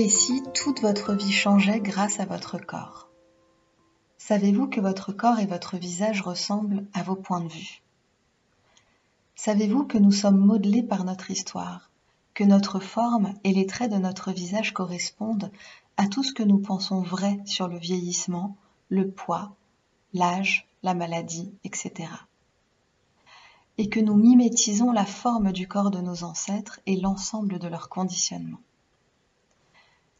Et si toute votre vie changeait grâce à votre corps? Savez-vous que votre corps et votre visage ressemblent à vos points de vue? Savez-vous que nous sommes modelés par notre histoire, que notre forme et les traits de notre visage correspondent à tout ce que nous pensons vrai sur le vieillissement, le poids, l'âge, la maladie, etc. Et que nous mimétisons la forme du corps de nos ancêtres et l'ensemble de leur conditionnement.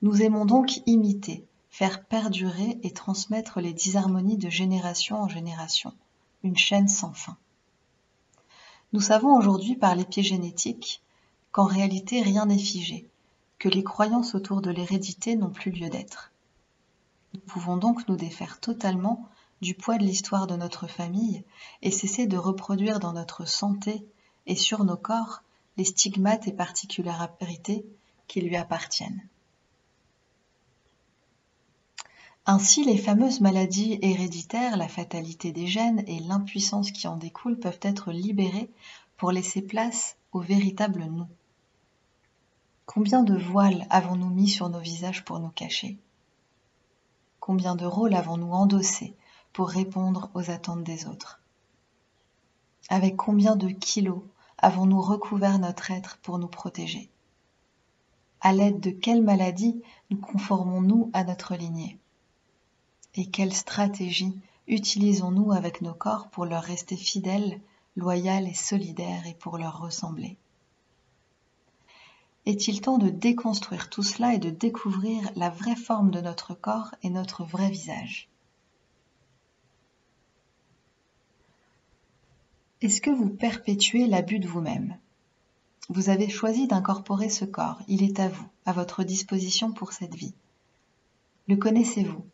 Nous aimons donc imiter, faire perdurer et transmettre les disharmonies de génération en génération, une chaîne sans fin. Nous savons aujourd'hui par l'épigénétique qu'en réalité rien n'est figé, que les croyances autour de l'hérédité n'ont plus lieu d'être. Nous pouvons donc nous défaire totalement du poids de l'histoire de notre famille et cesser de reproduire dans notre santé et sur nos corps les stigmates et particularités qui lui appartiennent. Ainsi, les fameuses maladies héréditaires, la fatalité des gènes et l'impuissance qui en découle peuvent être libérées pour laisser place au véritable nous. Combien de voiles avons-nous mis sur nos visages pour nous cacher? Combien de rôles avons-nous endossés pour répondre aux attentes des autres? Avec combien de kilos avons-nous recouvert notre être pour nous protéger? À l'aide de quelle maladie nous conformons-nous à notre lignée? Et quelle stratégie utilisons-nous avec nos corps pour leur rester fidèles, loyales et solidaires et pour leur ressembler? Est-il temps de déconstruire tout cela et de découvrir la vraie forme de notre corps et notre vrai visage? Est-ce que vous perpétuez l'abus de vous-même? Vous avez choisi d'incorporer ce corps, il est à vous, à votre disposition pour cette vie. Le connaissez-vous?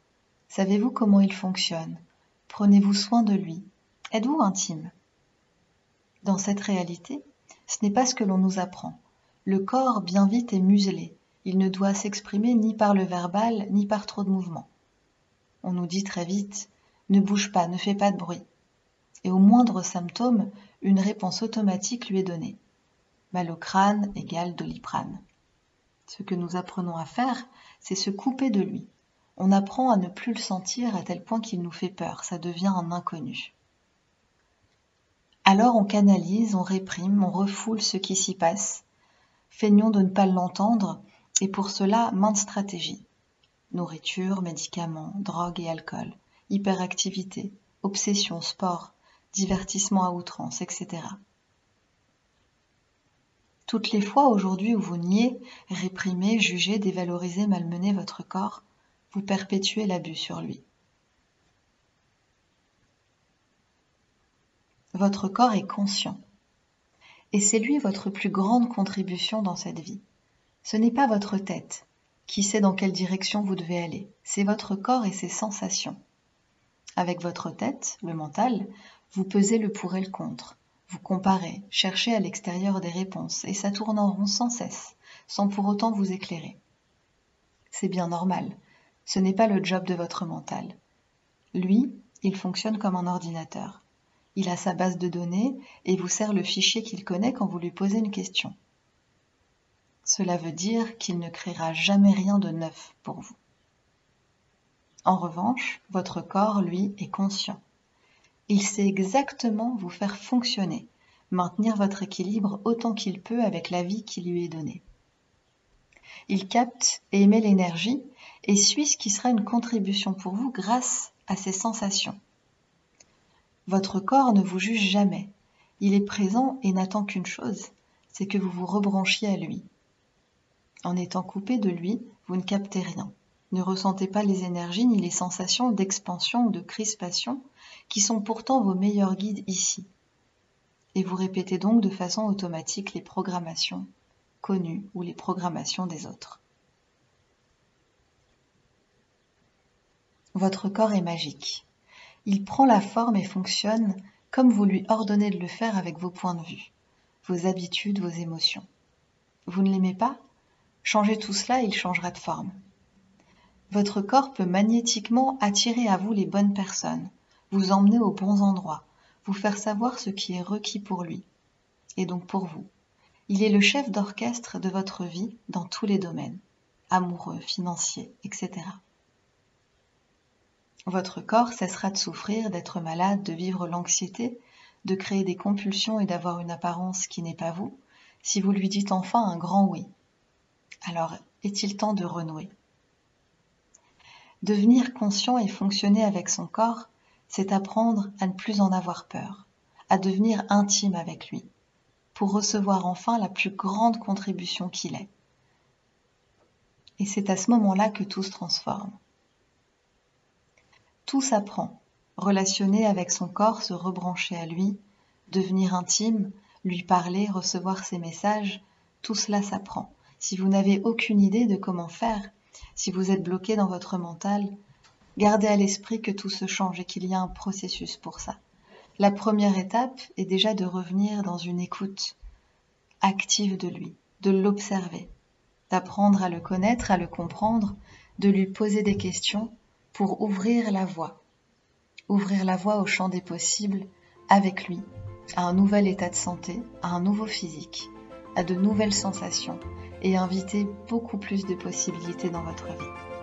Savez-vous comment il fonctionne? Prenez-vous soin de lui Êtes-vous intime? Dans cette réalité, ce n'est pas ce que l'on nous apprend. Le corps, bien vite, est muselé. Il ne doit s'exprimer ni par le verbal, ni par trop de mouvements. On nous dit très vite ne bouge pas, ne fais pas de bruit. Et au moindre symptôme, une réponse automatique lui est donnée. Mal au crâne égale doliprane. Ce que nous apprenons à faire, c'est se couper de lui, on apprend à ne plus le sentir à tel point qu'il nous fait peur, ça devient un inconnu. Alors on canalise, on réprime, on refoule ce qui s'y passe, feignons de ne pas l'entendre, et pour cela maintes stratégies. Nourriture, médicaments, drogue et alcool, hyperactivité, obsession, sport, divertissement à outrance, etc. Toutes les fois aujourd'hui où vous niez, réprimez, jugez, dévalorisez, malmenez votre corps, vous perpétuez l'abus sur lui. Votre corps est conscient. Et c'est lui votre plus grande contribution dans cette vie. Ce n'est pas votre tête qui sait dans quelle direction vous devez aller, c'est votre corps et ses sensations. Avec votre tête, le mental, vous pesez le pour et le contre, vous comparez, cherchez à l'extérieur des réponses, et ça tourne en rond sans cesse, sans pour autant vous éclairer. C'est bien normal, ce n'est pas le job de votre mental. Lui, il fonctionne comme un ordinateur. Il a sa base de données et vous sert le fichier qu'il connaît quand vous lui posez une question. Cela veut dire qu'il ne créera jamais rien de neuf pour vous. En revanche, votre corps, lui, est conscient. Il sait exactement vous faire fonctionner, maintenir votre équilibre autant qu'il peut avec la vie qui lui est donnée. Il capte et émet l'énergie et suit ce qui sera une contribution pour vous grâce à ces sensations. Votre corps ne vous juge jamais. Il est présent et n'attend qu'une chose, c'est que vous vous rebranchiez à lui. En étant coupé de lui, vous ne captez rien. Ne ressentez pas les énergies ni les sensations d'expansion ou de crispation qui sont pourtant vos meilleurs guides ici. Et vous répétez donc de façon automatique les programmations connues ou les programmations des autres. Votre corps est magique. Il prend la forme et fonctionne comme vous lui ordonnez de le faire avec vos points de vue, vos habitudes, vos émotions. Vous ne l'aimez pas? Changez tout cela et il changera de forme. Votre corps peut magnétiquement attirer à vous les bonnes personnes, vous emmener aux bons endroits, vous faire savoir ce qui est requis pour lui, et donc pour vous. Il est le chef d'orchestre de votre vie dans tous les domaines. amoureux, financiers, etc. Votre corps cessera de souffrir, d'être malade, de vivre l'anxiété, de créer des compulsions et d'avoir une apparence qui n'est pas vous, si vous lui dites enfin un grand oui. Alors, est-il temps de renouer? Devenir conscient et fonctionner avec son corps, c'est apprendre à ne plus en avoir peur, à devenir intime avec lui, pour recevoir enfin la plus grande contribution qu'il est. Et c'est à ce moment-là que tout se transforme. Tout s'apprend. Relationner avec son corps, se rebrancher à lui, devenir intime, lui parler, recevoir ses messages, tout cela s'apprend. Si vous n'avez aucune idée de comment faire, si vous êtes bloqué dans votre mental, gardez à l'esprit que tout se change et qu'il y a un processus pour ça. La première étape est déjà de revenir dans une écoute active de lui, de l'observer, d'apprendre à le connaître, à le comprendre, de lui poser des questions pour ouvrir la voie, ouvrir la voie au champ des possibles avec lui, à un nouvel état de santé, à un nouveau physique, à de nouvelles sensations et inviter beaucoup plus de possibilités dans votre vie.